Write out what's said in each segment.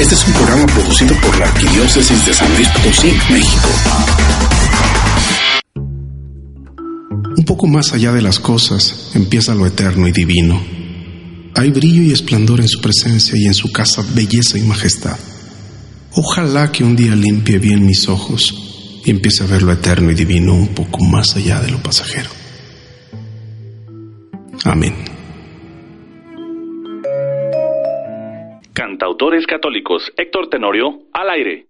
Este es un programa producido por la Arquidiócesis de San Luis Potosí, México. Un poco más allá de las cosas empieza lo eterno y divino. Hay brillo y esplendor en su presencia y en su casa belleza y majestad. Ojalá que un día limpie bien mis ojos y empiece a ver lo eterno y divino un poco más allá de lo pasajero. Amén. Cantautores católicos Héctor Tenorio al aire.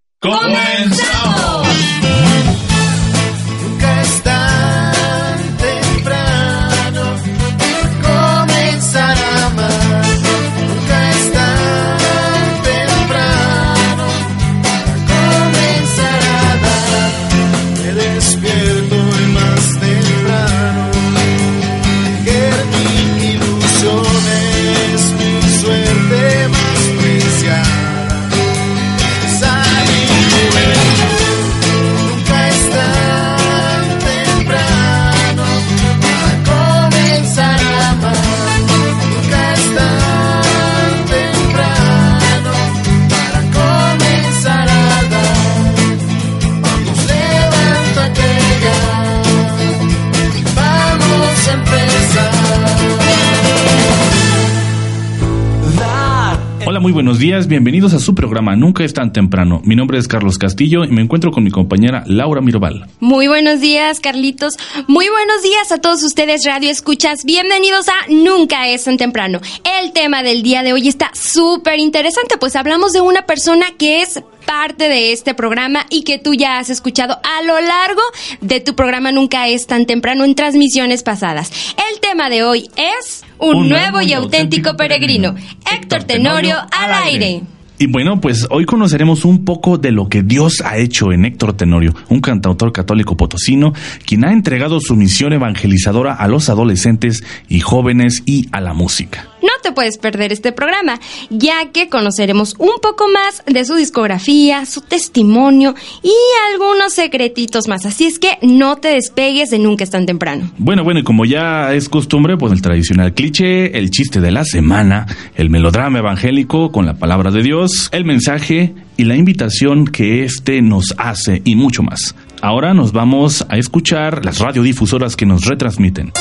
Muy buenos días, bienvenidos a su programa Nunca es tan temprano. Mi nombre es Carlos Castillo y me encuentro con mi compañera Laura Mirobal. Muy buenos días, Carlitos. Muy buenos días a todos ustedes, Radio Escuchas. Bienvenidos a Nunca es tan temprano. El tema del día de hoy está súper interesante, pues hablamos de una persona que es parte de este programa y que tú ya has escuchado a lo largo de tu programa Nunca es tan temprano en transmisiones pasadas. El tema de hoy es un, nuevo y auténtico peregrino. Héctor Tenorio al aire. Y bueno, pues hoy conoceremos un poco de lo que Dios ha hecho en Héctor Tenorio, un cantautor católico potosino, quien ha entregado su misión evangelizadora a los adolescentes y jóvenes y a la música. No te puedes perder este programa, ya que conoceremos un poco más de su discografía, su testimonio y algunos secretitos más. Así es que no te despegues de nunca es tan temprano. Bueno, bueno, y como ya es costumbre, pues el tradicional cliché, el chiste de la semana, el melodrama evangélico con la palabra de Dios, el mensaje y la invitación que éste nos hace y mucho más. Ahora nos vamos a escuchar las radiodifusoras que nos retransmiten.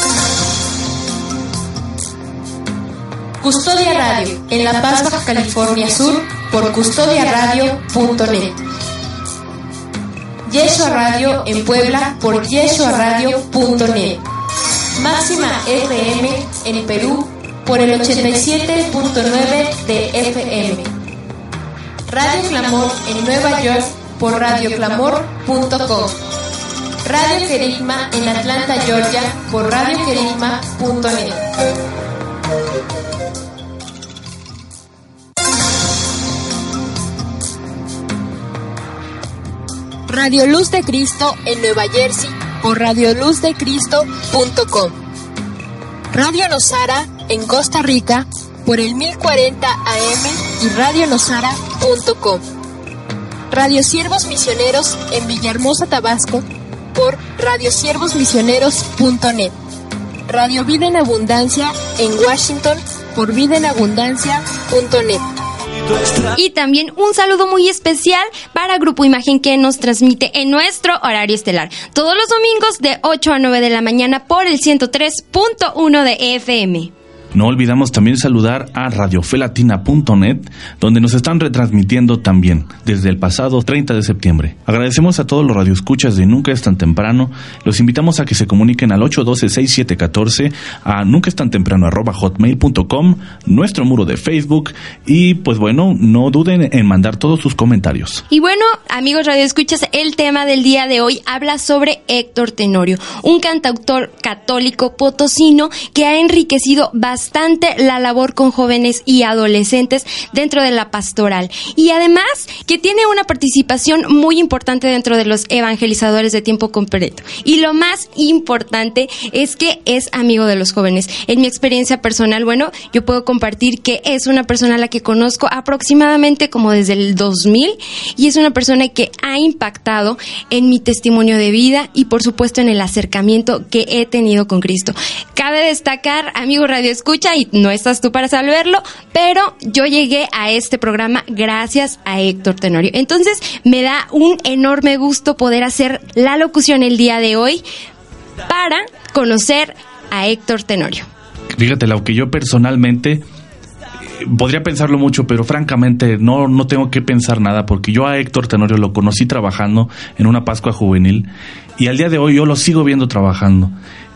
Custodia Radio, en La Paz, California Sur, por custodiaradio.net. Yeshua Radio en Puebla por yeshuaradio.net. Máxima FM en Perú por el 87.9 de FM. Radio Clamor en Nueva York por radioclamor.com. Radio Querigma en Atlanta, Georgia por radioquerigma.net. Radio Luz de Cristo en Nueva Jersey por radioluzdecristo.com. Radio Nosara en Costa Rica por el 1040 AM y radionosara.com. Radio Siervos Misioneros en Villahermosa, Tabasco por radiosiervosmisioneros.net. Radio Vida en Abundancia en Washington por vidaenabundancia.net. Y también un saludo muy especial para Grupo Imagen que nos transmite en nuestro horario estelar. Todos los domingos de 8 a 9 de la mañana por el 103.1 de FM. No olvidamos también saludar a radiofelatina.net, donde nos están retransmitiendo también desde el pasado 30 de septiembre. Agradecemos a todos los radioescuchas de Nunca es tan temprano. Los invitamos a que se comuniquen al 812-6714, a nunca es tan temprano hotmail.com, nuestro muro de Facebook y pues bueno, no duden en mandar todos sus comentarios. Y bueno, amigos radioescuchas, el tema del día de hoy habla sobre Héctor Tenorio, un cantautor católico potosino que ha enriquecido bastante la labor con jóvenes y adolescentes dentro de la pastoral. Y además que tiene una participación muy importante dentro de los evangelizadores de tiempo completo. Y lo más importante es que es amigo de los jóvenes. En mi experiencia personal, bueno, yo puedo compartir que es una persona a la que conozco aproximadamente como desde el 2000 y es una persona que ha impactado en mi testimonio de vida y por supuesto en el acercamiento que he tenido con Cristo. Cabe destacar, amigo Radio Escucha, y no estás tú para saberlo, pero yo llegué a este programa gracias a Héctor Tenorio. Entonces me da un enorme gusto poder hacer la locución el día de hoy para conocer a Héctor Tenorio. Fíjate, lo que yo personalmente podría pensarlo mucho, pero francamente no, no tengo que pensar nada porque yo a Héctor Tenorio lo conocí trabajando en una Pascua juvenil y al día de hoy yo lo sigo viendo trabajando.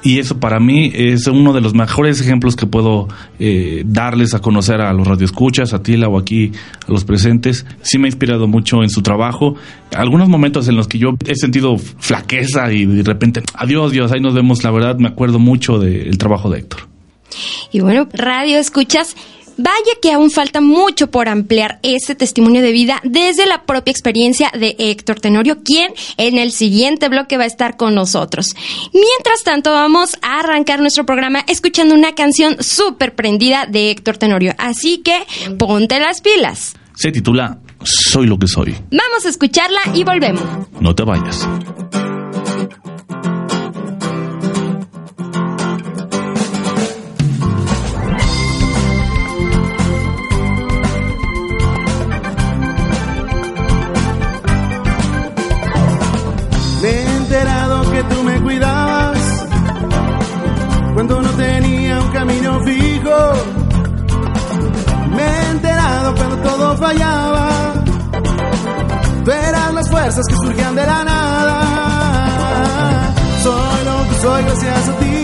Y eso para mí es uno de los mejores ejemplos que puedo eh, darles a conocer a los radioescuchas, a Tila o aquí a los presentes. Sí me ha inspirado mucho en su trabajo. Algunos momentos en los que yo he sentido flaqueza y de repente, adiós Dios, ahí nos vemos. La verdad me acuerdo mucho del trabajo de Héctor. Y bueno, radio escuchas. Vaya que aún falta mucho por ampliar este testimonio de vida desde la propia experiencia de Héctor Tenorio, quien en el siguiente bloque va a estar con nosotros. Mientras tanto, vamos a arrancar nuestro programa escuchando una canción súper prendida de Héctor Tenorio. Así que ponte las pilas. Se titula Soy lo que soy. Vamos a escucharla y volvemos. No te vayas. Fallaba. Tú eras las fuerzas que surgían de la nada. Soy lo que soy gracias a ti.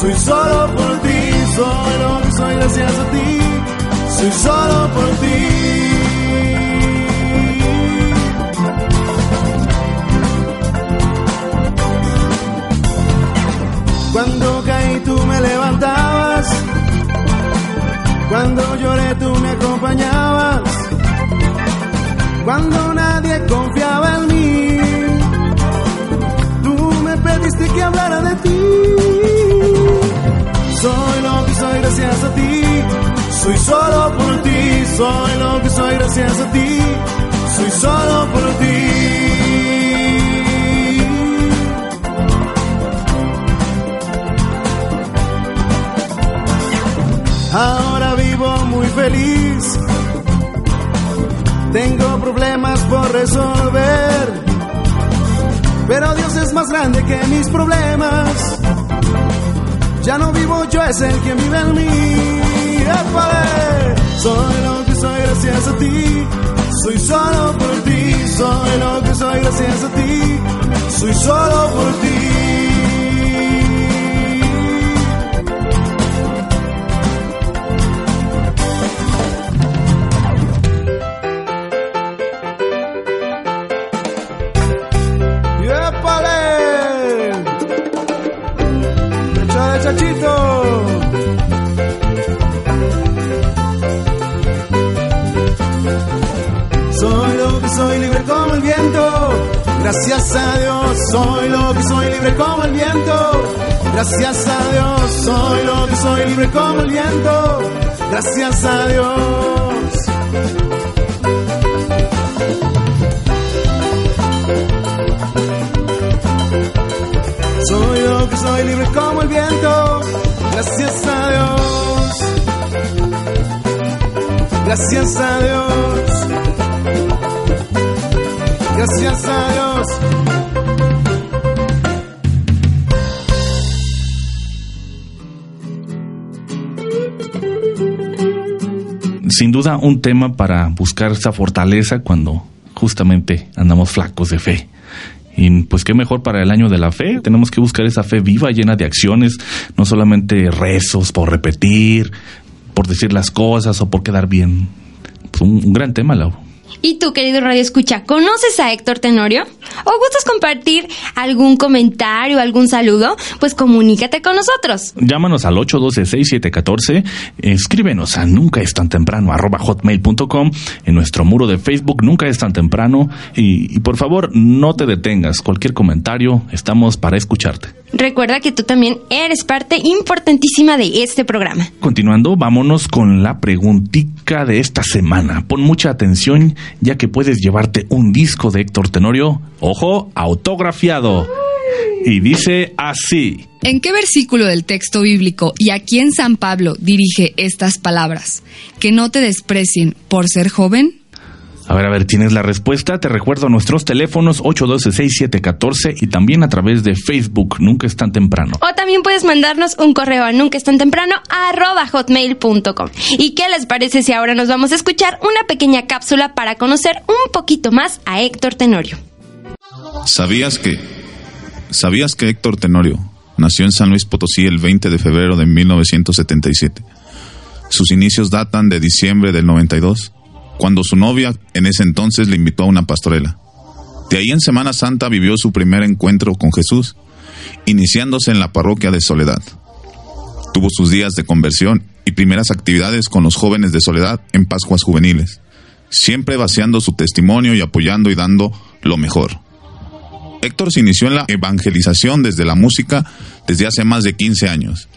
Soy solo por ti. Soy lo que soy gracias a ti. Soy solo por ti. Cuando caí tú me levantabas, cuando lloré tú me acompañabas, cuando nadie confiaba en mí, tú me pediste que hablara de ti. Soy lo que soy gracias a ti, soy solo por ti, soy lo que soy gracias a ti, soy solo por ti. Ahora vivo muy feliz. Tengo problemas por resolver. Pero Dios es más grande que mis problemas. Ya no vivo yo, es el que vive en mí. ¡Épale! Soy lo que soy gracias a ti. Soy solo por ti. Soy lo que soy gracias a ti. Soy solo por ti. Gracias a Dios, soy lo que soy libre como el viento. Gracias a Dios, soy lo que soy libre como el viento. Gracias a Dios. Soy lo que soy libre como el viento. Gracias a Dios. Gracias a Dios. Gracias a Dios. Sin duda un tema para buscar esa fortaleza cuando justamente andamos flacos de fe. Y pues qué mejor para el año de la fe. Tenemos que buscar esa fe viva, llena de acciones, no solamente rezos por repetir, por decir las cosas o por quedar bien. Pues un, gran tema, Lauro. ¿Y tú, querido Radio Escucha, conoces a Héctor Tenorio? ¿O gustas compartir algún comentario, algún saludo? Pues comunícate con nosotros. Llámanos al 812-6714, escríbenos a nunca es tan temprano hotmail.com, en nuestro muro de Facebook nunca es tan temprano y, y por favor no te detengas, cualquier comentario, estamos para escucharte. Recuerda que tú también eres parte importantísima de este programa. Continuando, vámonos con la preguntica de esta semana. Pon mucha atención ya que puedes llevarte un disco de Héctor Tenorio, ojo, autografiado. y dice así. ¿En qué versículo del texto bíblico y a quién San Pablo dirige estas palabras? Que no te desprecien por ser joven. A ver, a ver, tienes la respuesta. Te recuerdo nuestros teléfonos 812-6714 y también a través de Facebook, Nunca es tan temprano. O también puedes mandarnos un correo a nunca es tan temprano arroba hotmail.com. ¿Y qué les parece si ahora nos vamos a escuchar una pequeña cápsula para conocer un poquito más a Héctor Tenorio? ¿Sabías que? ¿Sabías que Héctor Tenorio nació en San Luis Potosí el 20 de febrero de 1977? Sus inicios datan de diciembre del 92 cuando su novia en ese entonces le invitó a una pastorela. De ahí en Semana Santa vivió su primer encuentro con Jesús, iniciándose en la parroquia de Soledad. Tuvo sus días de conversión y primeras actividades con los jóvenes de Soledad en Pascuas juveniles, siempre vaciando su testimonio y apoyando y dando lo mejor. Héctor se inició en la evangelización desde la música desde hace más de 15 años,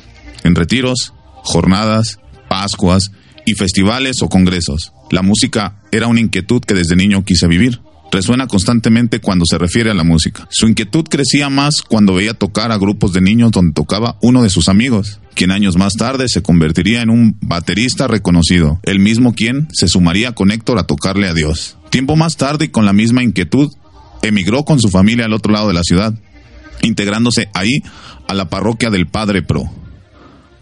en retiros, jornadas, Pascuas y festivales o congresos. La música era una inquietud que desde niño quise vivir. Resuena constantemente cuando se refiere a la música. Su inquietud crecía más cuando veía tocar a grupos de niños donde tocaba uno de sus amigos, quien años más tarde se convertiría en un baterista reconocido, el mismo quien se sumaría con Héctor a tocarle a Dios. Tiempo más tarde y con la misma inquietud, emigró con su familia al otro lado de la ciudad, integrándose ahí a la parroquia del Padre Pro.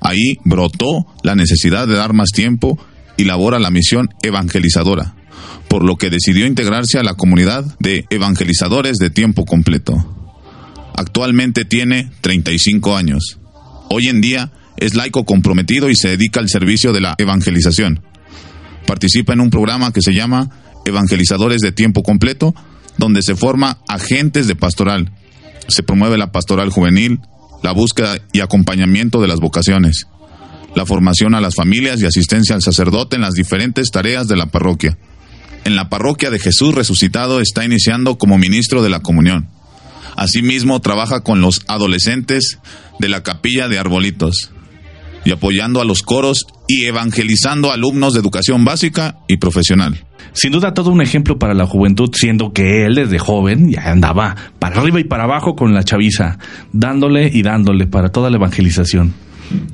Ahí brotó la necesidad de dar más tiempo y labora la misión evangelizadora, por lo que decidió integrarse a la comunidad de evangelizadores de tiempo completo. Actualmente tiene 35 años. Hoy en día es laico comprometido y se dedica al servicio de la evangelización. Participa en un programa que se llama Evangelizadores de Tiempo Completo, donde se forma agentes de pastoral. Se promueve la pastoral juvenil, la búsqueda y acompañamiento de las vocaciones la formación a las familias y asistencia al sacerdote en las diferentes tareas de la parroquia. En la parroquia de Jesús resucitado está iniciando como ministro de la comunión. Asimismo, trabaja con los adolescentes de la capilla de Arbolitos y apoyando a los coros y evangelizando alumnos de educación básica y profesional. Sin duda todo un ejemplo para la juventud, siendo que él desde joven ya andaba para arriba y para abajo con la chaviza, dándole y dándole para toda la evangelización.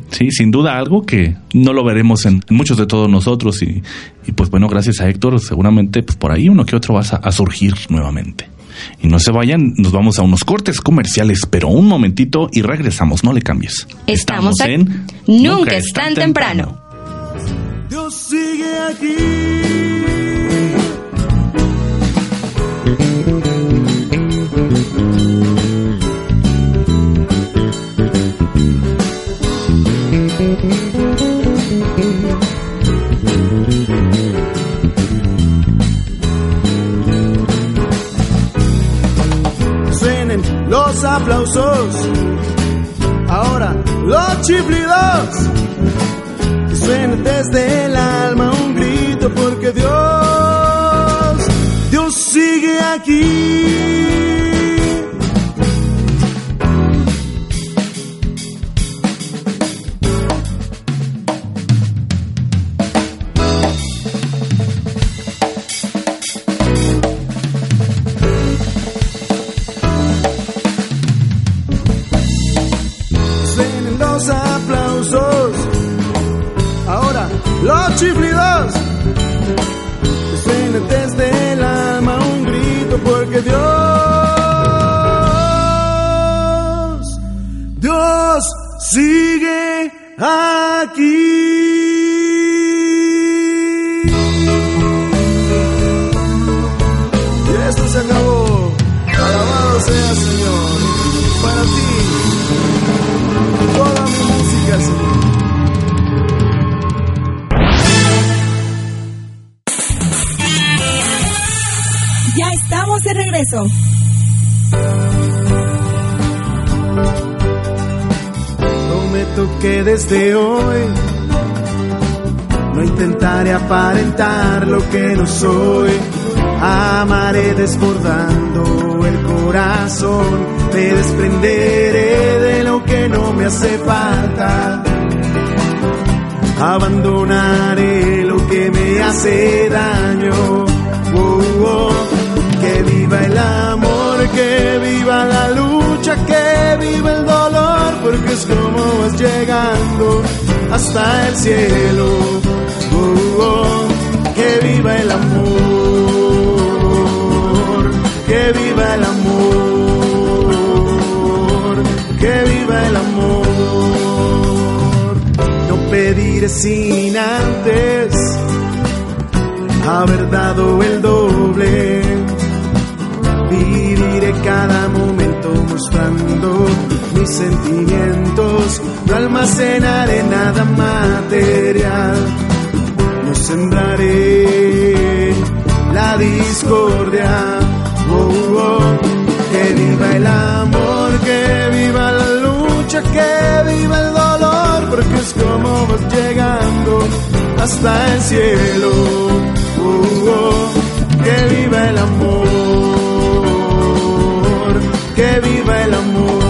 Sí, sin duda algo que no lo veremos en, muchos de todos nosotros y, pues bueno, gracias a Héctor, seguramente pues por ahí uno que otro va a, surgir nuevamente. Y no se vayan, nos vamos a unos cortes comerciales, pero un momentito y regresamos, no le cambies. Estamos, en Nunca es tan temprano. Dios sigue aquí. los aplausos, ahora los chiflidos, suene desde el alma un grito porque Dios, Dios sigue aquí. De regreso. Prometo que desde hoy no intentaré aparentar lo que no soy. Amaré desbordando el corazón, me desprenderé de lo que no me hace falta. Abandonaré lo que me hace daño. Oh, oh que viva el amor, que viva la lucha, que es como vas llegando hasta el cielo. Oh, oh, que viva el amor, que viva el amor, que viva el amor. No pediré sin antes haber dado el doble. Cada momento mostrando mis sentimientos. No almacenaré nada material. No sembraré la discordia. Oh, oh. Que viva el amor, que viva la lucha, que viva el dolor, porque es como vas llegando hasta el cielo. Oh, oh. Que viva el amor, viva el amor,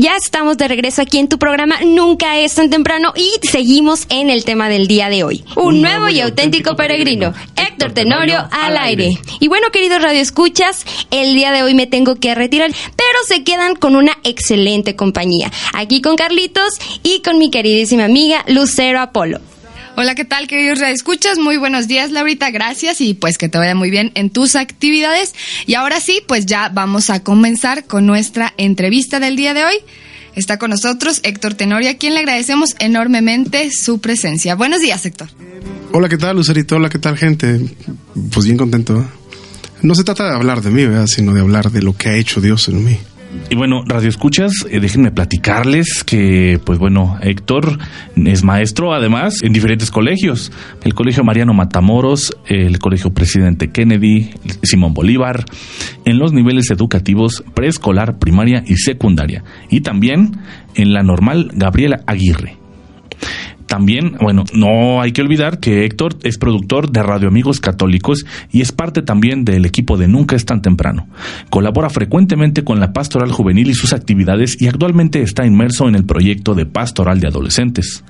Ya estamos de regreso aquí en tu programa Nunca es tan temprano y seguimos en el tema del día de hoy. Un, nuevo y auténtico peregrino, Héctor Tenorio al aire. Y bueno, queridos radioescuchas, el día de hoy me tengo que retirar, pero se quedan con una excelente compañía. Aquí con Carlitos y con mi queridísima amiga Lucero Apolo. Hola, ¿qué tal, queridos escuchas? Muy buenos días, Laurita, gracias y pues que te vaya muy bien en tus actividades. Y ahora sí, pues ya vamos a comenzar con nuestra entrevista del día de hoy. Está con nosotros Héctor Tenorio, a quien le agradecemos enormemente su presencia. Buenos días, Héctor. Hola, ¿qué tal, Lucerito? Hola, ¿qué tal, gente? Pues bien contento. ¿eh? No se trata de hablar de mí, ¿verdad? sino de hablar de lo que ha hecho Dios en mí. Y bueno, Radio Escuchas, eh, déjenme platicarles que, pues bueno, Héctor es maestro además en diferentes colegios. El Colegio Mariano Matamoros, el Colegio Presidente Kennedy, Simón Bolívar, en los niveles educativos preescolar, primaria y secundaria. Y también en la normal Gabriela Aguirre. También, bueno, no hay que olvidar que Héctor es productor de Radio Amigos Católicos y es parte también del equipo de Nunca es tan temprano. Colabora frecuentemente con la Pastoral Juvenil y sus actividades y actualmente está inmerso en el proyecto de Pastoral de Adolescentes.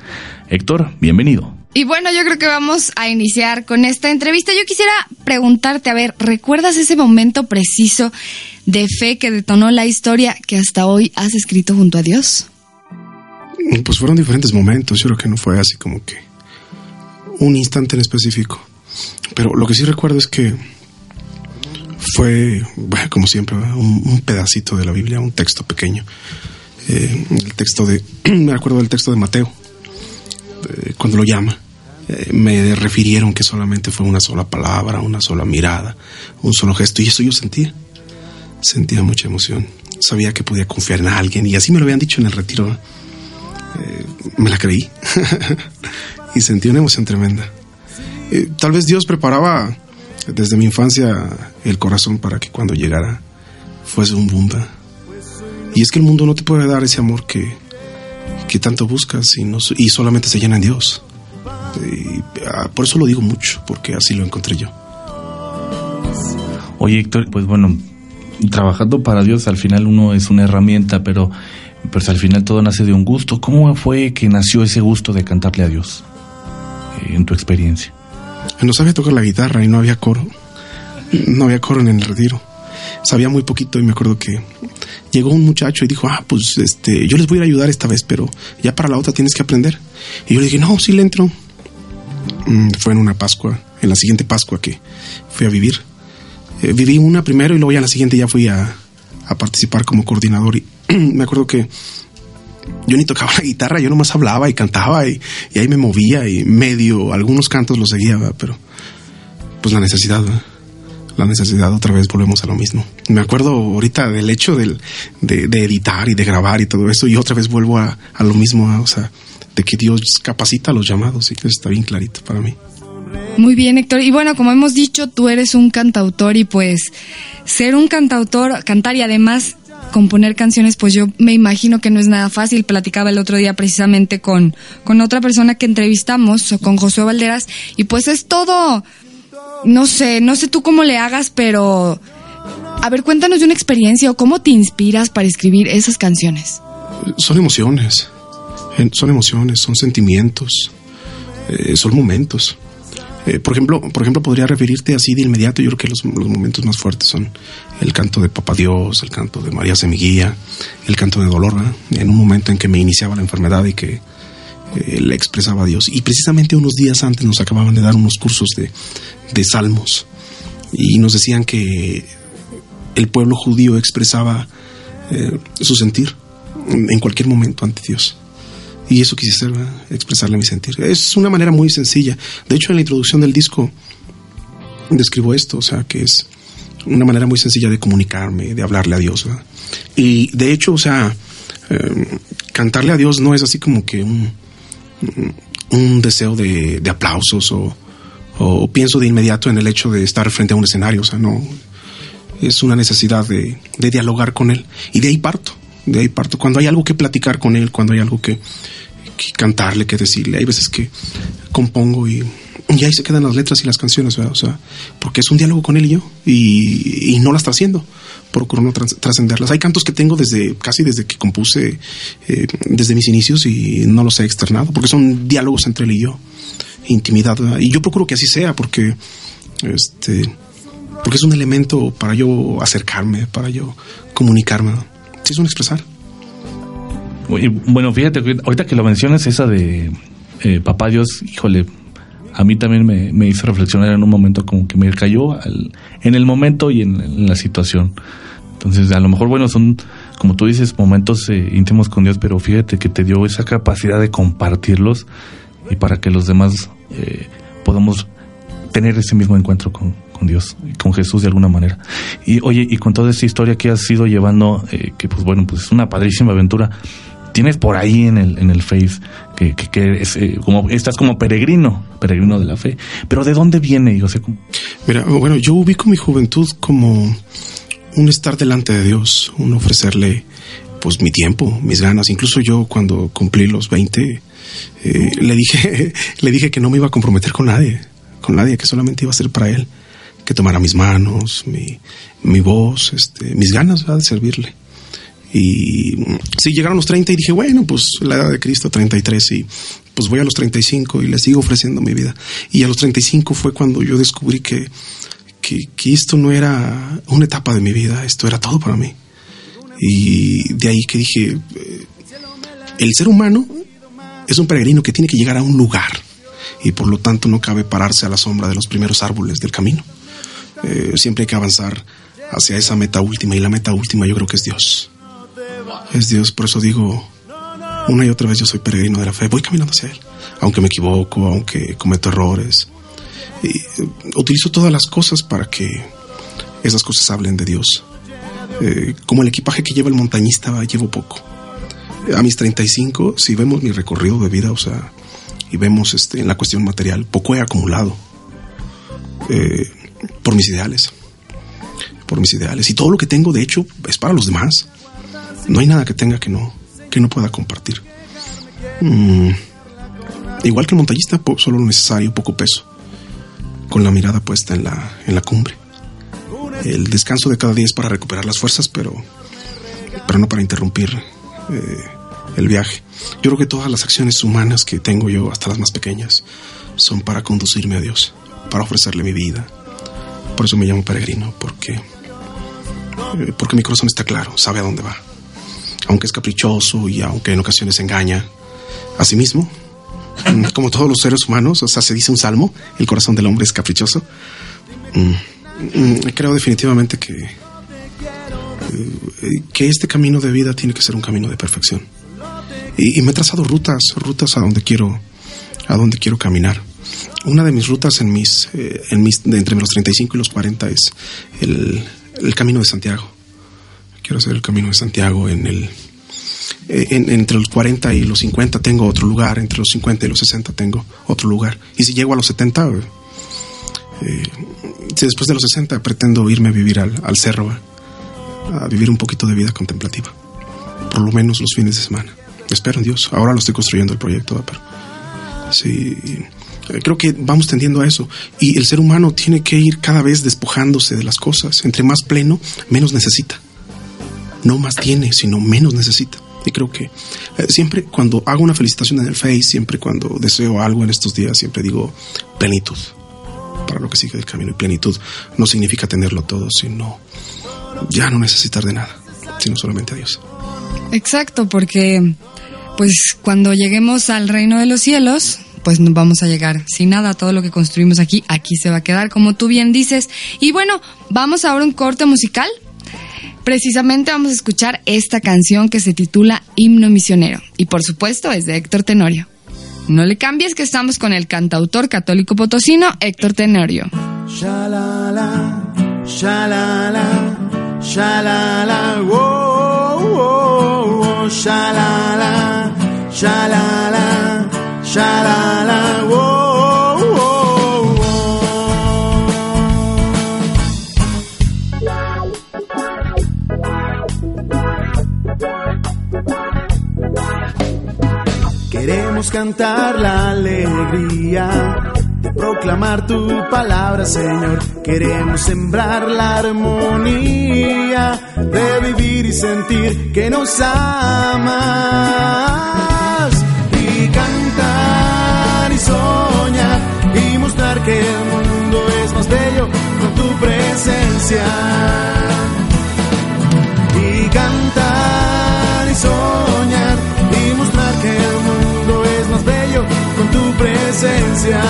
Héctor, bienvenido. Y bueno, yo creo que vamos a iniciar con esta entrevista. Yo quisiera preguntarte, a ver, ¿recuerdas ese momento preciso de fe que detonó la historia que hasta hoy has escrito junto a Dios? Pues fueron diferentes momentos, yo creo que no fue así como que un instante en específico. Pero lo que sí recuerdo es que fue, como siempre, un, un, pedacito de la Biblia, un texto pequeño. Eh, el texto de, me acuerdo del texto de Mateo, eh, cuando lo llama. Eh, me refirieron que solamente fue una sola palabra, una sola mirada, un solo gesto, y eso yo sentía. Sentía mucha emoción. Sabía que podía confiar en alguien, y así me lo habían dicho en el retiro. Eh, me la creí y sentí una emoción tremenda. Eh, tal vez Dios preparaba desde mi infancia el corazón para que cuando llegara fuese un bunda. Y es que el mundo no te puede dar ese amor que, que tanto buscas y, no, y solamente se llena en Dios. Y, ah, por eso lo digo mucho, porque así lo encontré yo. Oye, Héctor, pues bueno, trabajando para Dios al final uno es una herramienta, pero pues al final todo nace de un gusto. ¿Cómo fue que nació ese gusto de cantarle a Dios eh, en tu experiencia? No sabía tocar la guitarra y no había coro. No había coro en el retiro. Sabía muy poquito y me acuerdo que llegó un muchacho y dijo, ah, pues este, yo les voy a ayudar esta vez, pero ya para la otra tienes que aprender. Y yo le dije, no, sí le entro. Mm, fue en una Pascua, en la siguiente Pascua que fui a vivir. Eh, viví una primero y luego ya la siguiente ya fui a, a participar como coordinador y me acuerdo que yo ni tocaba la guitarra, yo nomás hablaba y cantaba y, ahí me movía y medio, algunos cantos los seguía, pero pues la necesidad, la necesidad, otra vez volvemos a lo mismo. Me acuerdo ahorita del hecho del, de, editar y de grabar y todo eso y otra vez vuelvo a, a lo mismo, o sea, de que Dios capacita los llamados y que está bien clarito para mí. Muy bien, Héctor. Y bueno, como hemos dicho, tú eres un cantautor y pues ser un cantautor, cantar y además componer canciones, pues yo me imagino que no es nada fácil. Platicaba el otro día precisamente con, con otra persona que entrevistamos, con Josué Valderas, y pues es todo, no sé, no sé tú cómo le hagas, pero a ver, cuéntanos de una experiencia o cómo te inspiras para escribir esas canciones. Son emociones, son emociones, son sentimientos. eh, son momentos. Eh, por ejemplo, por ejemplo, podría referirte así de inmediato. Yo creo que los, momentos más fuertes son el canto de Papá Dios, el canto de María Semiguía, el canto de Dolor, en un momento en que me iniciaba la enfermedad y que eh, le expresaba a Dios. Y precisamente unos días antes nos acababan de dar unos cursos de, de salmos y nos decían que el pueblo judío expresaba su sentir en cualquier momento ante Dios. Y eso quise hacer, expresarle mi sentir. Es una manera muy sencilla. De hecho, en la introducción del disco describo esto, o sea, que es una manera muy sencilla de comunicarme, de hablarle a Dios. Y de hecho, o sea, em, cantarle a Dios no es así como que un, un deseo de, aplausos o, o, pienso de inmediato en el hecho de estar frente a un escenario, o sea, no. Es una necesidad de, de dialogar con Él. Y de ahí parto de ahí parto. Cuando hay algo que platicar con él, cuando hay algo que, cantarle, que decirle, hay veces que compongo y, y, ahí se quedan las letras y las canciones, o sea, porque es un diálogo con él y yo y, no las haciendo procuro no trascenderlas. Hay cantos que tengo desde casi desde que compuse, eh, desde mis inicios y no los he externado, porque son diálogos entre él y yo, intimidad. Y yo procuro que así sea, porque este, porque es un elemento para yo acercarme, para yo comunicarme es un expresar. Bueno, fíjate, ahorita que lo mencionas, esa de eh, Papá Dios, híjole, a mí también me, hizo reflexionar en un momento como que me cayó en el momento y en, la situación. Entonces, a lo mejor, bueno, son, como tú dices, momentos eh, íntimos con Dios, pero fíjate que te dio esa capacidad de compartirlos y para que los demás eh, podamos tener ese mismo encuentro con, con Dios, con Jesús de alguna manera. Y oye, y con toda esta historia que has ido llevando, eh, que pues bueno, pues es una padrísima aventura. Tienes por ahí en el, en el Face que, que, eh, como, estás como peregrino, peregrino de la fe. Pero ¿de dónde viene? Yo sé Mira, bueno, yo ubico mi juventud como un estar delante de Dios, un ofrecerle pues mi tiempo, mis ganas. Incluso yo cuando cumplí los 20, eh, le dije, le dije que no me iba a comprometer con nadie, con nadie, que solamente iba a ser para él que tomara mis manos, mi, mi voz, este, mis ganas de servirle. Y sí, llegaron los 30 y dije, bueno, pues la edad de Cristo, 33, y pues voy a los 35 y le sigo ofreciendo mi vida. Y a los 35 fue cuando yo descubrí que, que, que esto no era una etapa de mi vida, esto era todo para mí. Y de ahí que dije, eh, el ser humano es un peregrino que tiene que llegar a un lugar y por lo tanto no cabe pararse a la sombra de los primeros árboles del camino. Eh, siempre hay que avanzar hacia esa meta última y la meta última yo creo que es Dios. Es Dios, por eso digo una y otra vez yo soy peregrino de la fe, voy caminando hacia Él, aunque me equivoco, aunque cometo errores. Eh, utilizo todas las cosas para que esas cosas hablen de Dios. Eh, como el equipaje que lleva el montañista, llevo poco. A mis 35, si vemos mi recorrido de vida, o sea, y vemos este, en la cuestión material, poco he acumulado. Eh, por mis ideales. Por mis ideales. Y todo lo que tengo, de hecho, es para los demás. No hay nada que tenga que no, que no pueda compartir. Mm. Igual que el montañista, solo lo necesario, poco peso. Con la mirada puesta en la, en la cumbre. El descanso de cada día es para recuperar las fuerzas, pero, pero no para interrumpir eh, el viaje. Yo creo que todas las acciones humanas que tengo yo, hasta las más pequeñas, son para conducirme a Dios, para ofrecerle mi vida, por eso me llamo peregrino, porque, eh, porque mi corazón está claro, sabe a dónde va. Aunque es caprichoso y aunque en ocasiones engaña a sí mismo, mm, como todos los seres humanos, o sea, se dice un salmo, el corazón del hombre es caprichoso. Mm, mm, creo definitivamente que, eh, que este camino de vida tiene que ser un camino de perfección. Y, y me he trazado rutas, rutas a donde quiero, a donde quiero caminar una de mis rutas en mis, eh, en mis entre los 35 y los 40 es el, el, camino de Santiago. Quiero hacer el camino de Santiago en el eh, entre los 40 y los 50 tengo otro lugar, entre los 50 y los 60 tengo otro lugar. Y si llego a los 70, eh, después de los 60 pretendo irme a vivir al, al cerro, a vivir un poquito de vida contemplativa, por lo menos los fines de semana. Espero en Dios. Ahora lo estoy construyendo el proyecto, pero sí Creo que vamos tendiendo a eso. Y el ser humano tiene que ir cada vez despojándose de las cosas. Entre más pleno, menos necesita. No más tiene, sino menos necesita. Y creo que eh, siempre cuando hago una felicitación en el Face, siempre cuando deseo algo en estos días, siempre digo plenitud para lo que sigue el camino. Y plenitud no significa tenerlo todo, sino ya no necesitar de nada, sino solamente a Dios. Exacto, porque pues cuando lleguemos al reino de los cielos, pues no vamos a llegar sin nada. Todo lo que construimos aquí, aquí se va a quedar, como tú bien dices. Y bueno, vamos ahora a un corte musical. Precisamente vamos a escuchar esta canción que se titula Himno Misionero. Y por supuesto es de Héctor Tenorio. No le cambies que estamos con el cantautor católico potosino Héctor Tenorio. Shalala, shalala, shalala, oh, oh, oh, shalala, shalala, Queremos cantar la alegría de proclamar tu palabra, Señor. Queremos sembrar la armonía de vivir y sentir que nos amas. Y cantar y soñar y mostrar que el mundo es más bello con tu presencia.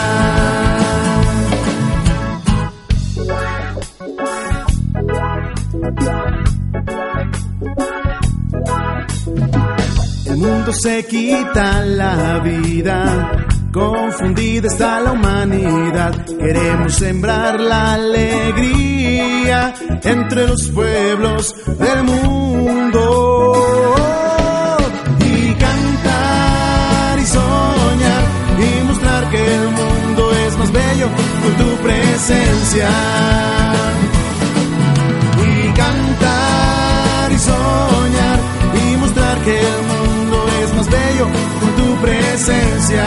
El mundo se quita la vida, confundida está la humanidad. Queremos sembrar la alegría entre los pueblos del mundo. Y cantar y soñar y mostrar que el mundo es más bello con tu presencia. Y cantar y soñar y mostrar que el mundo es más bello con tu presencia.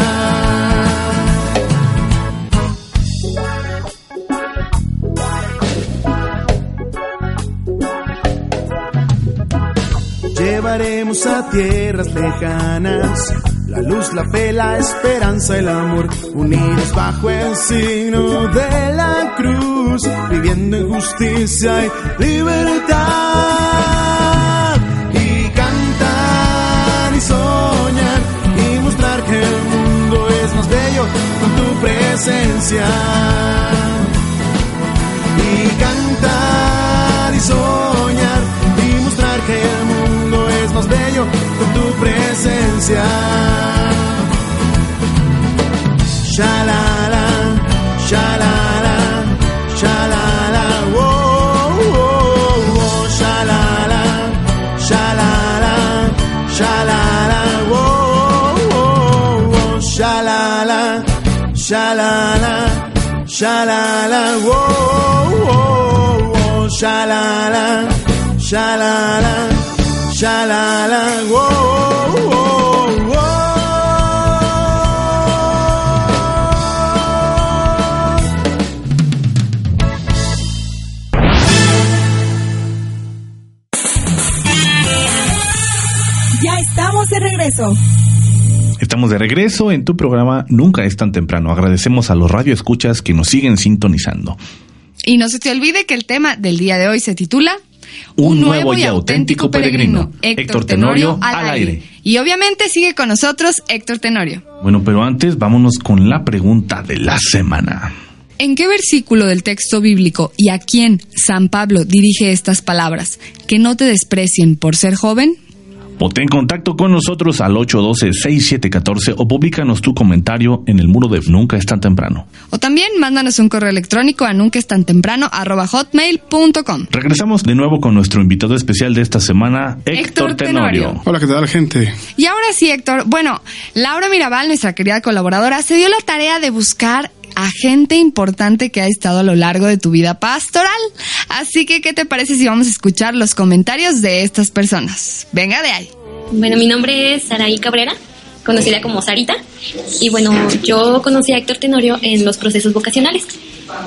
Llevaremos a tierras lejanas la luz, la fe, la esperanza, el amor, unidos bajo el signo de la cruz, viviendo en justicia y libertad. Presencia. Y cantar y soñar y mostrar que el mundo es más bello con tu presencia. Shalala, oh, oh, shalala, shalala, shalala, oh, oh, oh. Ya estamos de regreso. Estamos de regreso en tu programa Nunca es tan temprano. Agradecemos a los radioescuchas que nos siguen sintonizando. Y no se te olvide que el tema del día de hoy se titula Un nuevo y auténtico peregrino. Héctor Tenorio al aire. Y obviamente sigue con nosotros Héctor Tenorio. Bueno, pero antes vámonos con la pregunta de la semana. ¿En qué versículo del texto bíblico y a quién San Pablo dirige estas palabras? Que no te desprecien por ser joven. Ponte en contacto con nosotros al 812-6714 o públicanos tu comentario en el muro de Nunca es tan temprano. O también mándanos un correo electrónico a nunca es tan temprano hotmail.com. Regresamos de nuevo con nuestro invitado especial de esta semana, Héctor, Héctor Tenorio. Tenorio. Hola, ¿qué tal, gente? Y ahora sí, Héctor. Bueno, Laura Mirabal, nuestra querida colaboradora, se dio la tarea de buscar a gente importante que ha estado a lo largo de tu vida pastoral. Así que, ¿qué te parece si vamos a escuchar los comentarios de estas personas? Venga de ahí. Bueno, mi nombre es Saraí Cabrera, conocida como Sarita. Y bueno, yo conocí a Héctor Tenorio en los procesos vocacionales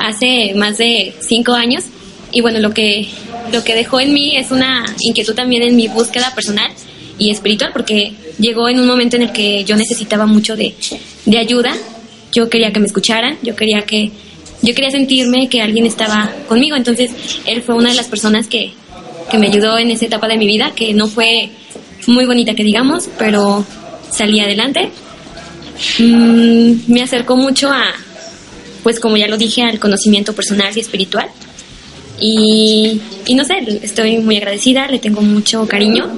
hace más de cinco años. Y bueno, lo que, lo que dejó en mí es una inquietud también en mi búsqueda personal y espiritual, porque llegó en un momento en el que yo necesitaba mucho de, de ayuda. Yo quería que me escucharan, yo quería que yo quería sentirme que alguien estaba conmigo, entonces él fue una de las personas que, que me ayudó en esa etapa de mi vida, que no fue muy bonita que digamos, pero salí adelante. Mm, me acercó mucho a, pues como ya lo dije, al conocimiento personal y espiritual. Y, y no sé, estoy muy agradecida, le tengo mucho cariño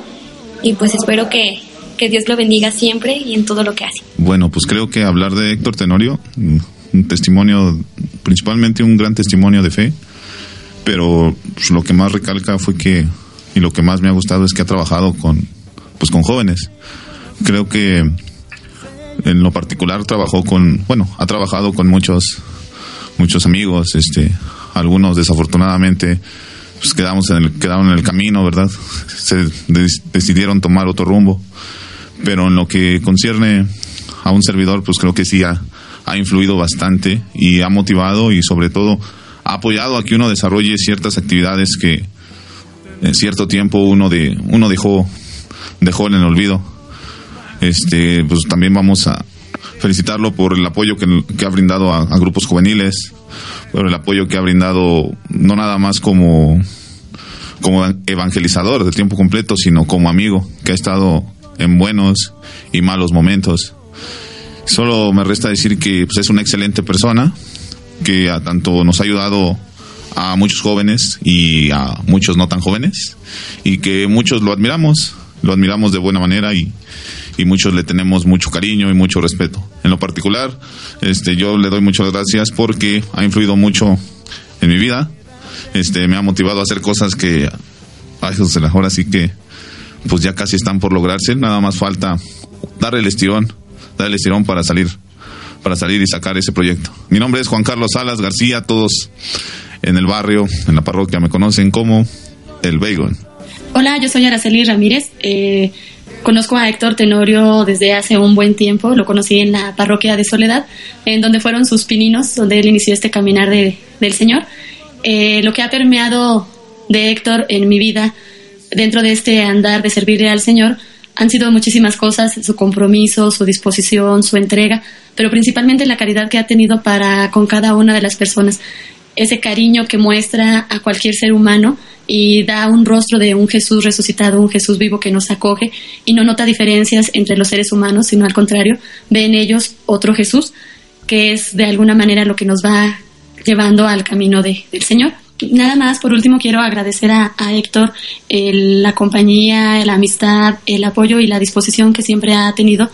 y pues espero que, que Dios lo bendiga siempre y en todo lo que hace. Bueno, pues creo que hablar de Héctor Tenorio, un testimonio, principalmente un gran testimonio de fe, pero pues, lo que más recalca fue que, y lo que más me ha gustado es que ha trabajado con, pues con jóvenes. Creo que en lo particular trabajó con, bueno, ha trabajado con muchos, muchos amigos, este, algunos desafortunadamente pues quedamos en el, quedaron en el camino, ¿verdad? Se decidieron tomar otro rumbo. Pero en lo que concierne a un servidor, pues creo que sí ha, ha influido bastante y ha motivado y sobre todo ha apoyado a que uno desarrolle ciertas actividades que en cierto tiempo uno de uno dejó dejó en el olvido. Este, pues también vamos a felicitarlo por el apoyo que, que ha brindado a, grupos juveniles, por el apoyo que ha brindado no nada más como como evangelizador de tiempo completo, sino como amigo que ha estado en buenos y malos momentos. Solo me resta decir que pues, es una excelente persona, que a tanto nos ha ayudado a muchos jóvenes y a muchos no tan jóvenes, y que muchos lo admiramos, lo admiramos de buena manera y, muchos le tenemos mucho cariño y mucho respeto. En lo particular, este, yo le doy muchas gracias porque ha influido mucho en mi vida, este, me ha motivado a hacer cosas que, ay, ahora sí que, pues ya casi están por lograrse, nada más falta darle el estirón, darle el estirón para salir, para salir y sacar ese proyecto. Mi nombre es Juan Carlos Salas García, todos en el barrio, en la parroquia me conocen como El Bacon. Hola, yo soy Araceli Ramírez. Eh, conozco a Héctor Tenorio desde hace un buen tiempo. Lo conocí en la parroquia de Soledad, en donde fueron sus pininos, donde él inició este caminar de, del Señor. Eh, lo que ha permeado de Héctor en mi vida dentro de este andar de servirle al Señor han sido muchísimas cosas, su compromiso, su disposición, su entrega, pero principalmente la caridad que ha tenido para con cada una de las personas, ese cariño que muestra a cualquier ser humano y da un rostro de un Jesús resucitado, un Jesús vivo que nos acoge y no nota diferencias entre los seres humanos, sino al contrario, ve en ellos otro Jesús, que es de alguna manera lo que nos va llevando al camino de, del Señor. Nada más, por último, quiero agradecer a, Héctor la compañía, la amistad, el apoyo y la disposición que siempre ha tenido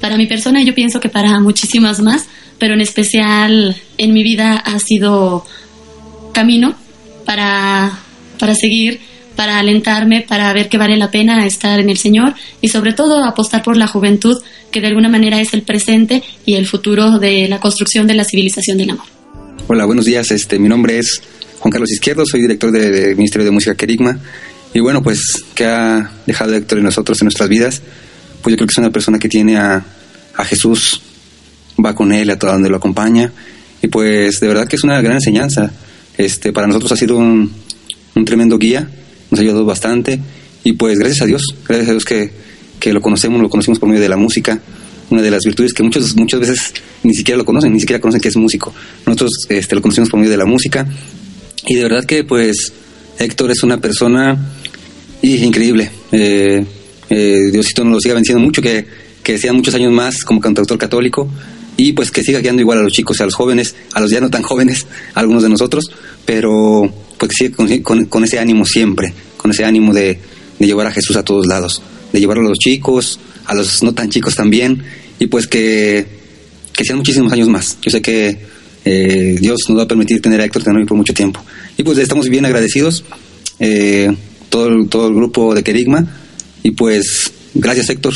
para mi persona y yo pienso que para muchísimas más, pero en especial en mi vida ha sido camino para, para seguir, para alentarme, para ver que vale la pena estar en el Señor y sobre todo apostar por la juventud, que de alguna manera es el presente y el futuro de la construcción de la civilización del amor. Hola, buenos días. Este, mi nombre es Juan Carlos Izquierdo, soy director del de Ministerio de Música Querigma. Y bueno, pues, ¿qué ha dejado Héctor en nosotros, en nuestras vidas? Pues yo creo que es una persona que tiene a, a Jesús, va con él a todo donde lo acompaña. Y pues, de verdad que es una gran enseñanza. Este, para nosotros ha sido un, un tremendo guía, nos ha ayudado bastante. Y pues, gracias a Dios, gracias a Dios que, que lo conocemos, lo conocemos por medio de la música una de las virtudes que muchos, muchas veces ni siquiera lo conocen, ni siquiera conocen que es músico. Nosotros este, lo conocemos por medio de la música y de verdad que pues Héctor es una persona increíble. Eh, eh, Diosito nos lo siga venciendo mucho, que, que sean muchos años más como cantautor católico y pues que siga guiando igual a los chicos, a los jóvenes, a los ya no tan jóvenes, algunos de nosotros, pero pues que siga con, con, con ese ánimo siempre, con ese ánimo de, de llevar a Jesús a todos lados, de llevarlo a los chicos, a los no tan chicos también, y pues que, que sean muchísimos años más. Yo sé que eh, Dios nos va a permitir tener a Héctor Tenorio por mucho tiempo. Y pues estamos bien agradecidos, eh, todo, el, todo el grupo de Querigma, y pues gracias Héctor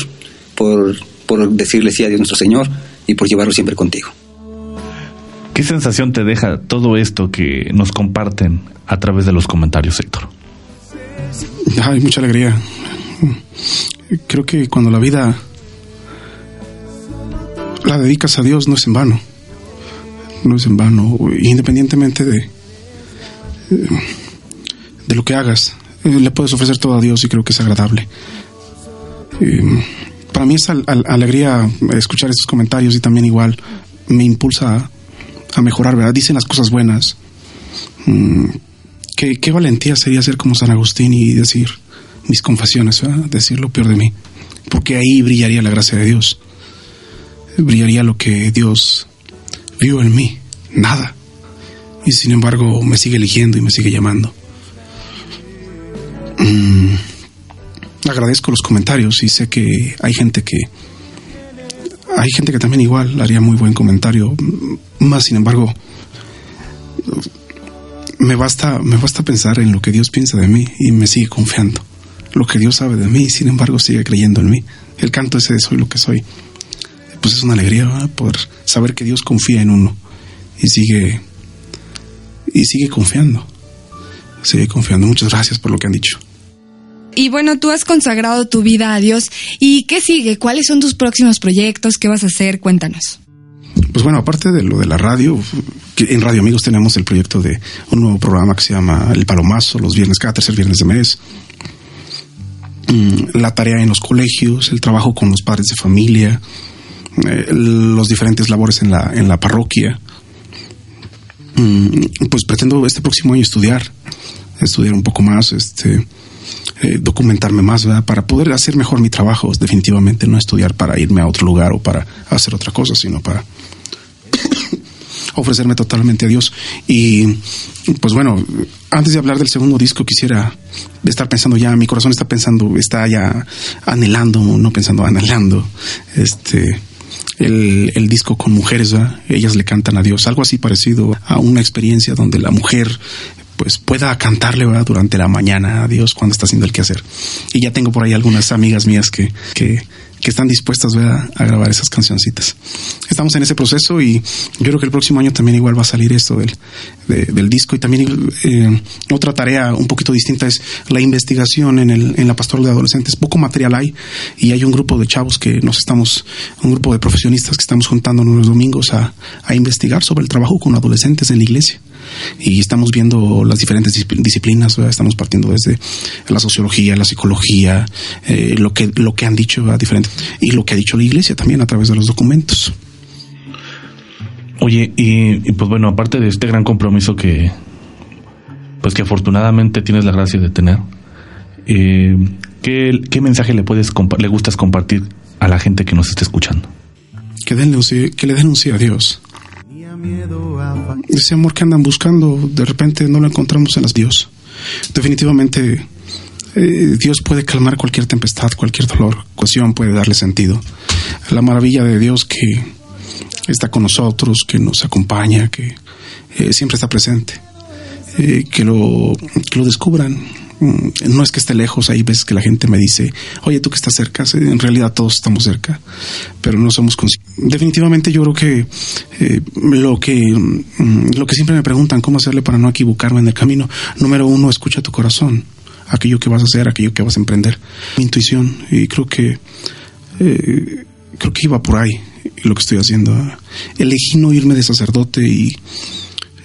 por, por decirle sí a Dios nuestro Señor y por llevarlo siempre contigo. ¿Qué sensación te deja todo esto que nos comparten a través de los comentarios, Héctor? Hay mucha alegría creo que cuando la vida la dedicas a Dios no es en vano. No es en vano, independientemente de, de lo que hagas. Le puedes ofrecer todo a Dios y creo que es agradable. Eh, para mí es alegría escuchar esos comentarios y también igual me impulsa a, mejorar, ¿verdad? Dicen las cosas buenas. Mm, qué, valentía sería ser como San Agustín y decir mis confesiones, decir lo peor de mí, porque ahí brillaría la gracia de Dios, brillaría lo que Dios vio en mí, nada, y sin embargo me sigue eligiendo y me sigue llamando. Mm, agradezco los comentarios y sé que hay gente que hay gente que también igual haría muy buen comentario, más sin embargo me basta, me basta pensar en lo que Dios piensa de mí y me sigue confiando. Lo que Dios sabe de mí, sin embargo, sigue creyendo en mí. El canto ese de soy lo que soy. Pues es una alegría poder saber que Dios confía en uno y sigue y sigue confiando. Sigue confiando. Muchas gracias por lo que han dicho. Y bueno, tú has consagrado tu vida a Dios. ¿Y qué sigue? ¿Cuáles son tus próximos proyectos? ¿Qué vas a hacer? Cuéntanos. Pues bueno, aparte de lo de la radio, en Radio Amigos tenemos el proyecto de un nuevo programa que se llama El Palomazo, los viernes, cada tercer viernes de mes. Mm, la tarea en los colegios, el trabajo con los padres de familia, eh, los diferentes labores en la, en la parroquia. Mm, pues pretendo este próximo año estudiar, estudiar un poco más, este, eh, documentarme más, ¿verdad? Para poder hacer mejor mi trabajo, definitivamente, no estudiar para irme a otro lugar o para hacer otra cosa, sino para ofrecerme totalmente a Dios. Y pues bueno, antes de hablar del segundo disco, quisiera estar pensando ya, mi corazón está pensando, está ya anhelando, no pensando, anhelando, este, el, el, disco con mujeres, ellas le cantan a Dios, algo así parecido a una experiencia donde la mujer pues pueda cantarle durante la mañana a Dios cuando está haciendo el quehacer. Y ya tengo por ahí algunas amigas mías que, que, están dispuestas a grabar esas cancioncitas. Estamos en ese proceso y yo creo que el próximo año también igual va a salir esto del, del disco y también eh, otra tarea un poquito distinta es la investigación en, el, en la pastoral de adolescentes. Poco material hay y hay un grupo de chavos que nos estamos, un grupo de profesionistas que estamos juntándonos los domingos a, a investigar sobre el trabajo con adolescentes en la iglesia y estamos viendo las diferentes disciplinas, estamos partiendo desde la sociología, la psicología, eh, lo que lo que han dicho diferente y lo que ha dicho la Iglesia también a través de los documentos. Oye, y, pues bueno, aparte de este gran compromiso que pues que afortunadamente tienes la gracia de tener, eh, ¿qué, mensaje le puedes le gustas compartir a la gente que nos esté escuchando? Que, denuncie, que le denuncie a Dios ese amor que andan buscando, de repente no lo encontramos en las Dios. Definitivamente, eh, Dios puede calmar cualquier tempestad, cualquier dolor, cuestión puede darle sentido. La maravilla de Dios que está con nosotros, que nos acompaña, que eh, siempre está presente. Eh, que, lo, que lo descubran, no es que esté lejos, hay veces que la gente me dice, oye, tú que estás cerca, en realidad todos estamos cerca, pero no somos conscientes. Definitivamente yo creo que eh, lo que mm, lo que siempre me preguntan, cómo hacerle para no equivocarme en el camino, número uno, escucha tu corazón, aquello que vas a hacer, aquello que vas a emprender, mi intuición, y creo que eh, creo que iba por ahí lo que estoy haciendo. Elegí no irme de sacerdote y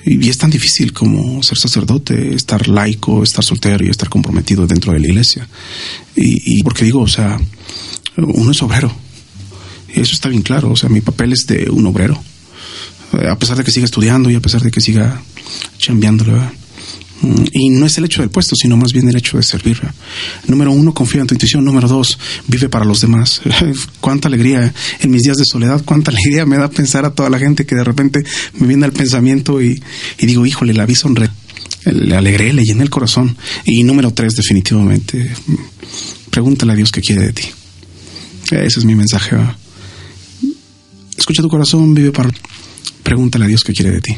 y es tan difícil como ser sacerdote, estar laico, estar soltero y estar comprometido dentro de la iglesia. Y, porque digo, o sea, uno es obrero. Y eso está bien claro. O sea, mi papel es de un obrero. A pesar de que siga estudiando y a pesar de que siga chambeándole, y no es el hecho del puesto, sino más bien el hecho de servir. Número uno, confía en tu intuición. Número dos, vive para los demás. cuánta alegría en mis días de soledad, cuánta alegría me da pensar a toda la gente que de repente me viene al pensamiento y, digo, híjole, la vi sonreír. Le alegré, le llené el corazón. Y número tres, definitivamente, pregúntale a Dios qué quiere de ti. Ese es mi mensaje. Escucha tu corazón, vive para... Pregúntale a Dios qué quiere de ti.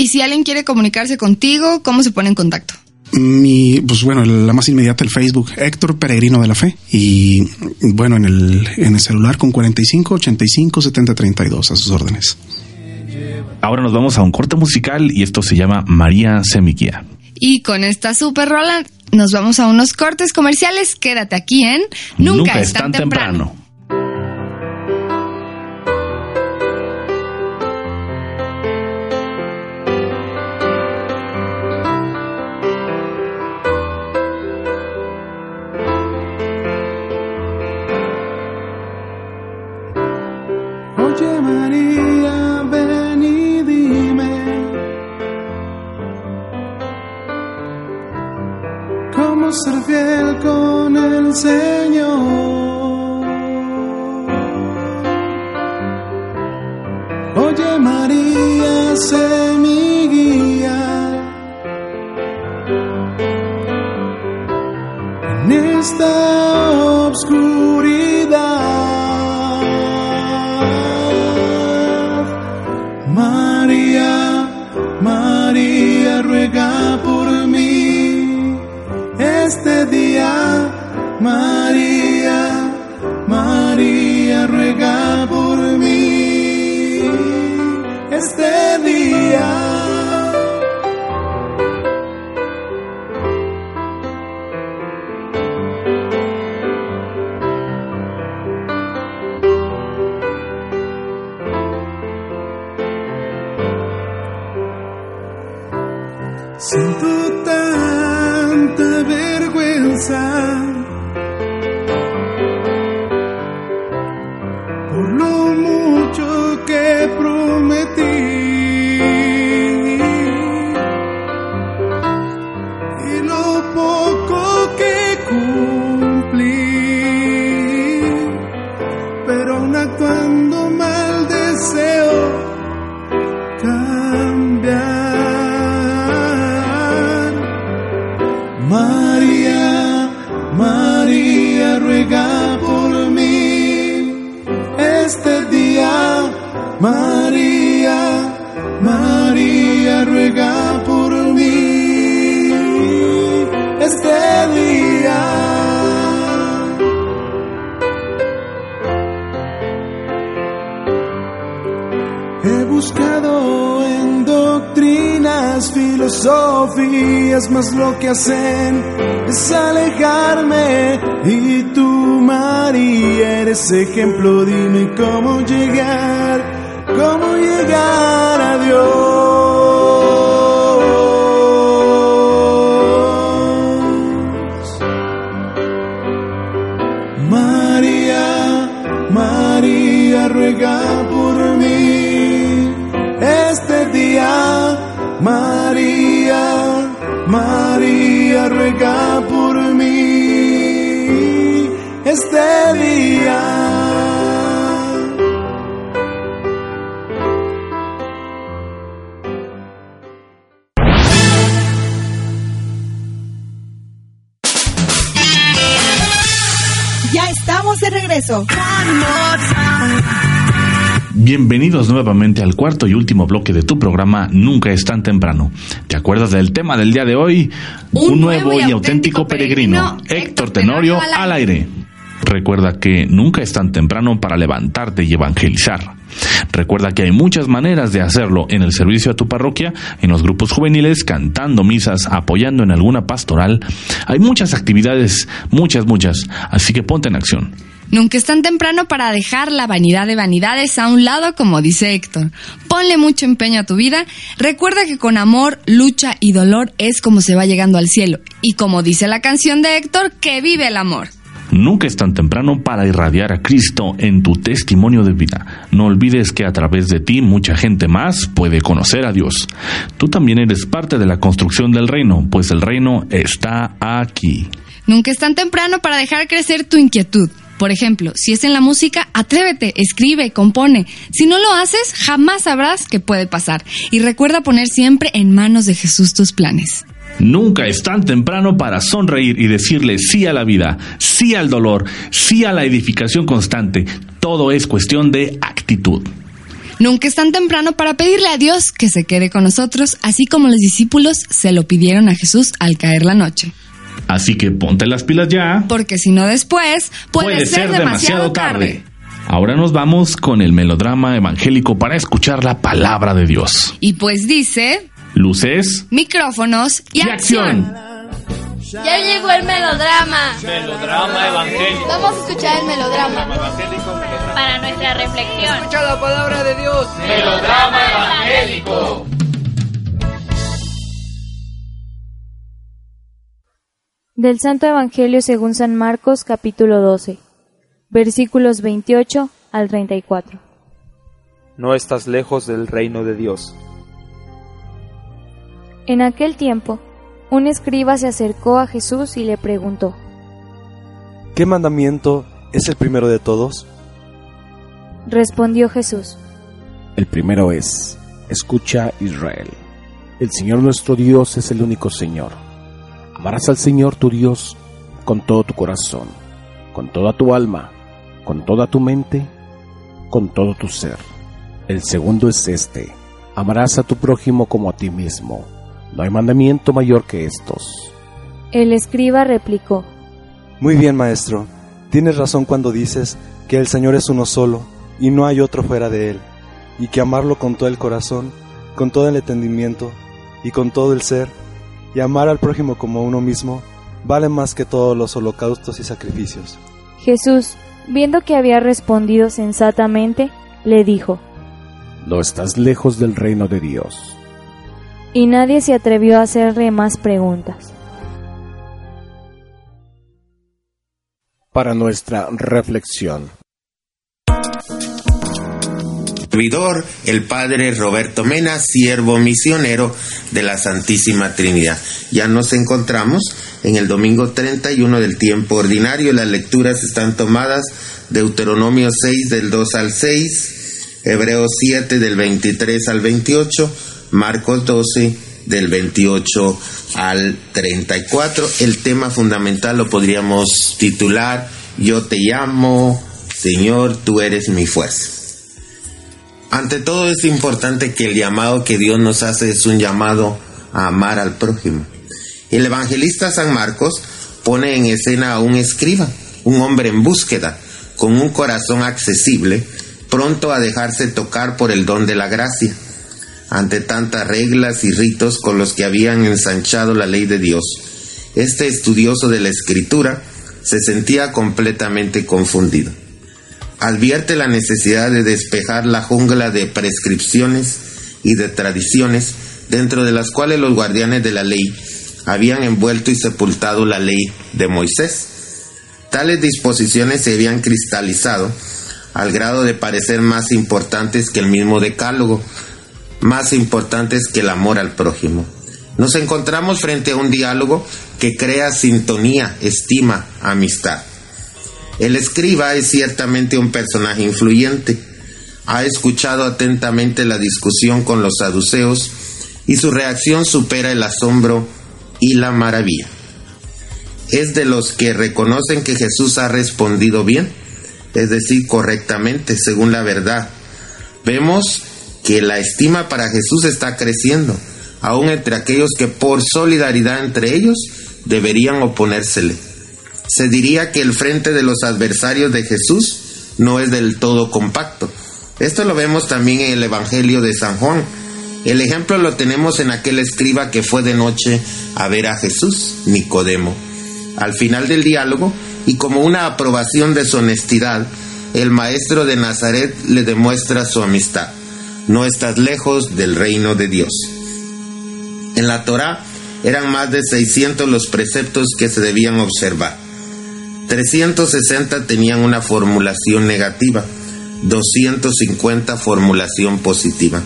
Y si alguien quiere comunicarse contigo, ¿cómo se pone en contacto? Mi, pues bueno, la más inmediata, el Facebook, Héctor Peregrino de la Fe. Y bueno, en el, en el celular con 45 85 70 32 a sus órdenes. Ahora nos vamos a un corte musical y esto se llama María Semiquia. Y con esta super rola nos vamos a unos cortes comerciales. Quédate aquí en Nunca, es tan, temprano. Filosofías, mas lo que hacen es alejarme. Y tú, María, eres ejemplo, dime cómo llegar, este día. Ya estamos de regreso. Bienvenidos nuevamente al cuarto y último bloque de tu programa Nunca es tan temprano. ¿Te acuerdas del tema del día de hoy? Un, nuevo y auténtico peregrino, Héctor Tenorio al aire. Recuerda que nunca es tan temprano para levantarte y evangelizar. Recuerda que hay muchas maneras de hacerlo en el servicio a tu parroquia, en los grupos juveniles, cantando misas, apoyando en alguna pastoral. Hay muchas actividades, muchas, muchas. Así que ponte en acción. Nunca es tan temprano para dejar la vanidad de vanidades a un lado, como dice Héctor. Ponle mucho empeño a tu vida. Recuerda que con amor, lucha y dolor es como se va llegando al cielo. Y como dice la canción de Héctor, que vive el amor. Nunca es tan temprano para irradiar a Cristo en tu testimonio de vida. No olvides que a través de ti mucha gente más puede conocer a Dios. Tú también eres parte de la construcción del reino, pues el reino está aquí. Nunca es tan temprano para dejar crecer tu inquietud. Por ejemplo, si es en la música, atrévete, escribe, compone. Si no lo haces, jamás sabrás qué puede pasar. Y recuerda poner siempre en manos de Jesús tus planes. Nunca es tan temprano para sonreír y decirle sí a la vida, sí al dolor, sí a la edificación constante. Todo es cuestión de actitud. Nunca es tan temprano para pedirle a Dios que se quede con nosotros, así como los discípulos se lo pidieron a Jesús al caer la noche. Así que ponte las pilas ya. Porque si no después, puede, ser, demasiado tarde. Ahora nos vamos con el melodrama evangélico para escuchar la palabra de Dios. Y pues dice, Luces micrófonos y, y acción. Ya llegó el melodrama. Melodrama evangélico. Vamos a escuchar el melodrama. Para nuestra reflexión. Escucha la palabra de Dios. Melodrama evangélico. Del Santo Evangelio según San Marcos capítulo 12, versículos 28 al 34. No estás lejos del reino de Dios. En aquel tiempo, Un escriba se acercó a Jesús y le preguntó, ¿Qué mandamiento es el primero de todos? Respondió Jesús, El primero es, escucha Israel, el Señor nuestro Dios es el único Señor. Amarás al Señor tu Dios con todo tu corazón, con toda tu alma, con toda tu mente, con todo tu ser. El segundo es este, amarás a tu prójimo como a ti mismo. No hay mandamiento mayor que estos. El escriba replicó, Muy bien, maestro. Tienes razón cuando dices que el Señor es uno solo y no hay otro fuera de Él, y que amarlo con todo el corazón, con todo el entendimiento y con todo el ser, y amar al prójimo como a uno mismo, vale más que todos los holocaustos y sacrificios. Jesús, viendo que había respondido sensatamente, le dijo, No estás lejos del reino de Dios. Y nadie se atrevió a hacerle más preguntas. Para nuestra reflexión. el padre Roberto Mena, siervo misionero de la Santísima Trinidad. Ya nos encontramos en el domingo 31 del tiempo ordinario. Las lecturas están tomadas Deuteronomio 6 del 2 al 6, Hebreos 7 del 23 al 28, Marcos 12 del 28 al 34. El tema fundamental lo podríamos titular Yo te llamo, Señor, tú eres mi fuerza. Ante todo es importante que el llamado que Dios nos hace es un llamado a amar al prójimo. El evangelista San Marcos pone en escena a un escriba, un hombre en búsqueda, con un corazón accesible, pronto a dejarse tocar por el don de la gracia. Ante tantas reglas y ritos con los que habían ensanchado la ley de Dios, este estudioso de la escritura se sentía completamente confundido advierte la necesidad de despejar la jungla de prescripciones y de tradiciones dentro de las cuales los guardianes de la ley habían envuelto y sepultado la ley de Moisés. Tales disposiciones se habían cristalizado al grado de parecer más importantes que el mismo decálogo, más importantes que el amor al prójimo. Nos encontramos frente a un diálogo que crea sintonía, estima, amistad. El escriba es ciertamente un personaje influyente. Ha escuchado atentamente la discusión con los saduceos y su reacción supera el asombro y la maravilla. Es de los que reconocen que Jesús ha respondido bien, es decir, correctamente, según la verdad. Vemos que la estima para Jesús está creciendo, aún entre aquellos que por solidaridad entre ellos deberían oponérsele se diría que el frente de los adversarios de Jesús no es del todo compacto. Esto lo vemos también en el Evangelio de San Juan. El ejemplo lo tenemos en aquel escriba que fue de noche a ver a Jesús, Nicodemo. Al final del diálogo, y como una aprobación de su honestidad, el maestro de Nazaret le demuestra su amistad. No estás lejos del reino de Dios. En la Torá eran más de 600 los preceptos que se debían observar. 360 tenían una formulación negativa, 250 formulación positiva.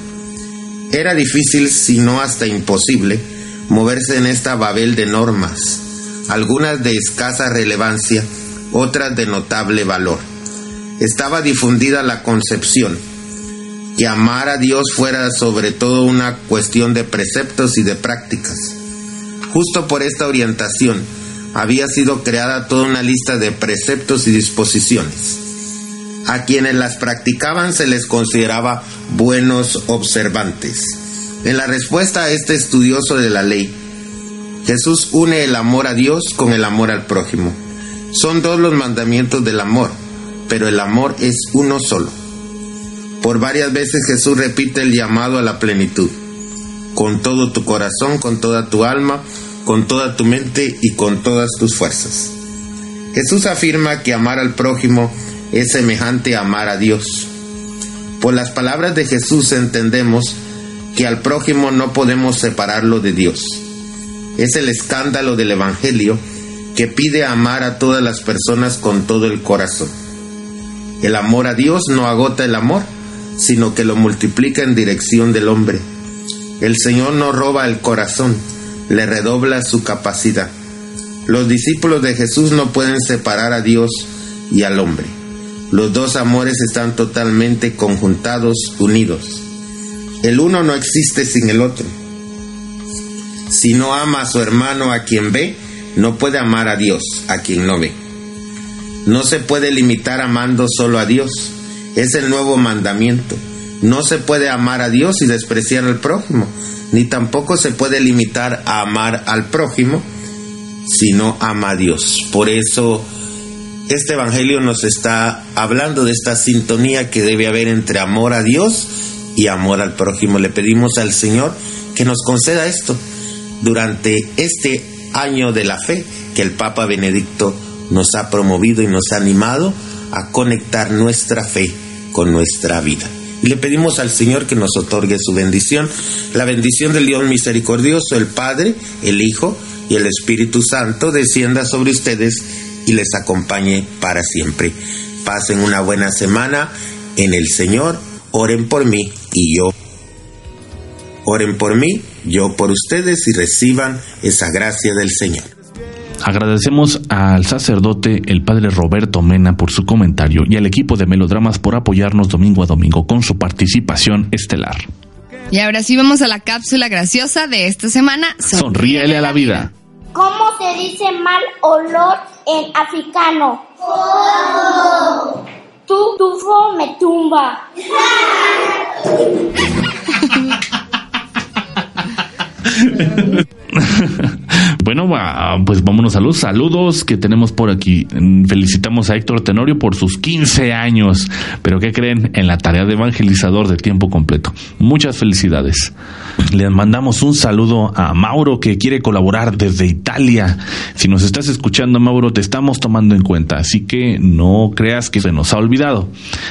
Era difícil, si no hasta imposible, moverse en esta babel de normas, algunas de escasa relevancia, otras de notable valor. Estaba difundida la concepción que amar a Dios fuera sobre todo una cuestión de preceptos y de prácticas. Justo por esta orientación, había sido creada toda una lista de preceptos y disposiciones. A quienes las practicaban se les consideraba buenos observantes. En la respuesta a este estudioso de la ley, Jesús une el amor a Dios con el amor al prójimo. Son dos los mandamientos del amor, pero el amor es uno solo. Por varias veces Jesús repite el llamado a la plenitud. Con todo tu corazón, con toda tu alma, con toda tu mente y con todas tus fuerzas. Jesús afirma que amar al prójimo es semejante a amar a Dios. Por las palabras de Jesús entendemos que al prójimo no podemos separarlo de Dios. Es el escándalo del Evangelio que pide amar a todas las personas con todo el corazón. El amor a Dios no agota el amor, sino que lo multiplica en dirección del hombre. El Señor no roba el corazón, le redobla su capacidad. Los discípulos de Jesús no pueden separar a Dios y al hombre. Los dos amores están totalmente conjuntados, unidos. El uno no existe sin el otro. Si no ama a su hermano a quien ve, no puede amar a Dios a quien no ve. No se puede limitar amando solo a Dios. Es el nuevo mandamiento. No se puede amar a Dios y despreciar al prójimo, ni tampoco se puede limitar a amar al prójimo si no ama a Dios. Por eso este Evangelio nos está hablando de esta sintonía que debe haber entre amor a Dios y amor al prójimo. Le pedimos al Señor que nos conceda esto durante este año de la fe que el Papa Benedicto nos ha promovido y nos ha animado a conectar nuestra fe con nuestra vida. Y le pedimos al Señor que nos otorgue su bendición, la bendición del Dios misericordioso, el Padre, el Hijo y el Espíritu Santo descienda sobre ustedes y les acompañe para siempre. Pasen una buena semana en el Señor, oren por mí y yo. Oren por mí, yo por ustedes y reciban esa gracia del Señor. Agradecemos al sacerdote, el padre Roberto Mena, por su comentario y al equipo de Melodramas por apoyarnos domingo a domingo con su participación estelar. Y ahora sí vamos a la cápsula graciosa de esta semana. Sonríele a la vida. ¿Cómo se dice mal olor en africano? Tu tufo me tumba. bueno, pues vámonos a los saludos que tenemos por aquí. Felicitamos a Héctor Tenorio por sus 15 años, pero ¿qué creen? En la tarea de evangelizador de tiempo completo. Muchas felicidades. Les mandamos un saludo a Mauro que quiere colaborar desde Italia. Si nos estás escuchando, Mauro, te estamos tomando en cuenta, así que no creas que se nos ha olvidado,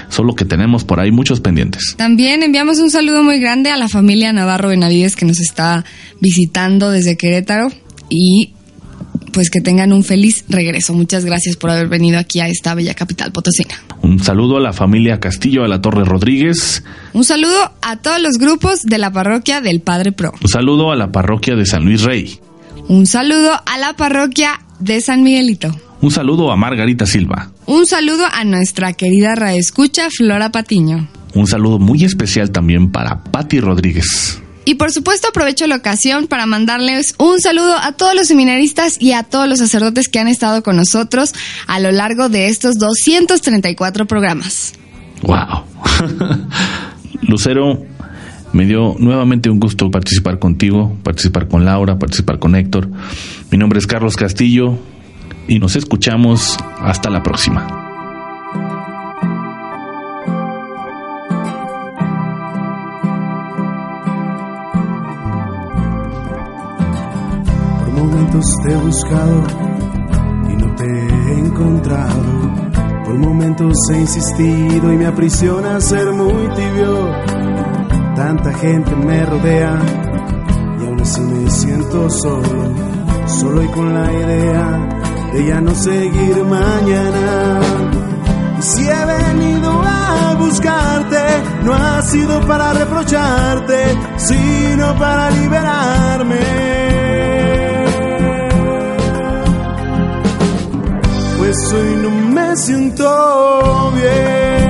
solo que tenemos por ahí muchos pendientes. También enviamos un saludo muy grande a la familia Navarro Benavides que nos está visitando desde Querétaro y pues que tengan un feliz regreso. Muchas gracias por haber venido aquí a esta bella capital potosina. Un saludo a la familia Castillo de la Torre Rodríguez. Un saludo a todos los grupos de la parroquia del Padre Pro. Un saludo a la parroquia de San Luis Rey. Un saludo a la parroquia de San Miguelito. Un saludo a Margarita Silva. Un saludo a nuestra querida Escucha Flora Patiño. Un saludo muy especial también para Patti Rodríguez. Y por supuesto aprovecho la ocasión para mandarles un saludo a todos los seminaristas y a todos los sacerdotes que han estado con nosotros a lo largo de estos 234 programas. ¡Wow! Lucero, me dio nuevamente un gusto participar contigo, participar con Laura, participar con Héctor. Mi nombre es Carlos Castillo y nos escuchamos hasta la próxima. Te he buscado y no te he encontrado. Por momentos he insistido y me aprisiona ser muy tibio. Tanta gente me rodea y aún así me siento solo, solo y con la idea de ya no seguir mañana. Y si he venido a buscarte, no ha sido para reprocharte, sino para liberarme eso y no me siento bien.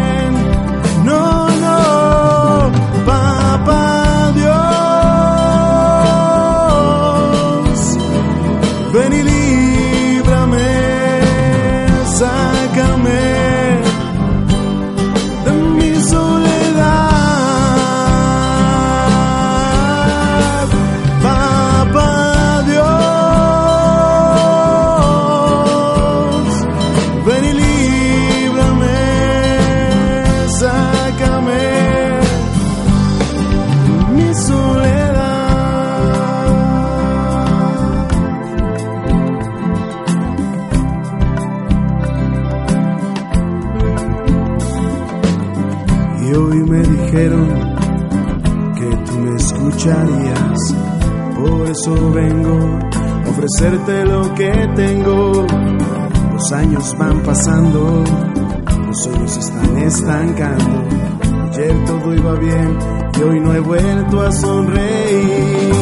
Ofrecerte lo que tengo. Los años van pasando, los sueños están estancando. Ayer todo iba bien y hoy no he vuelto a sonreír.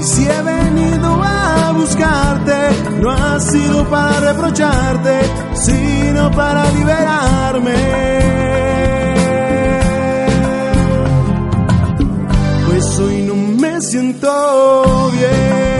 Y si he venido a buscarte, no ha sido para reprocharte, sino para liberarme. Pues hoy no me siento bien.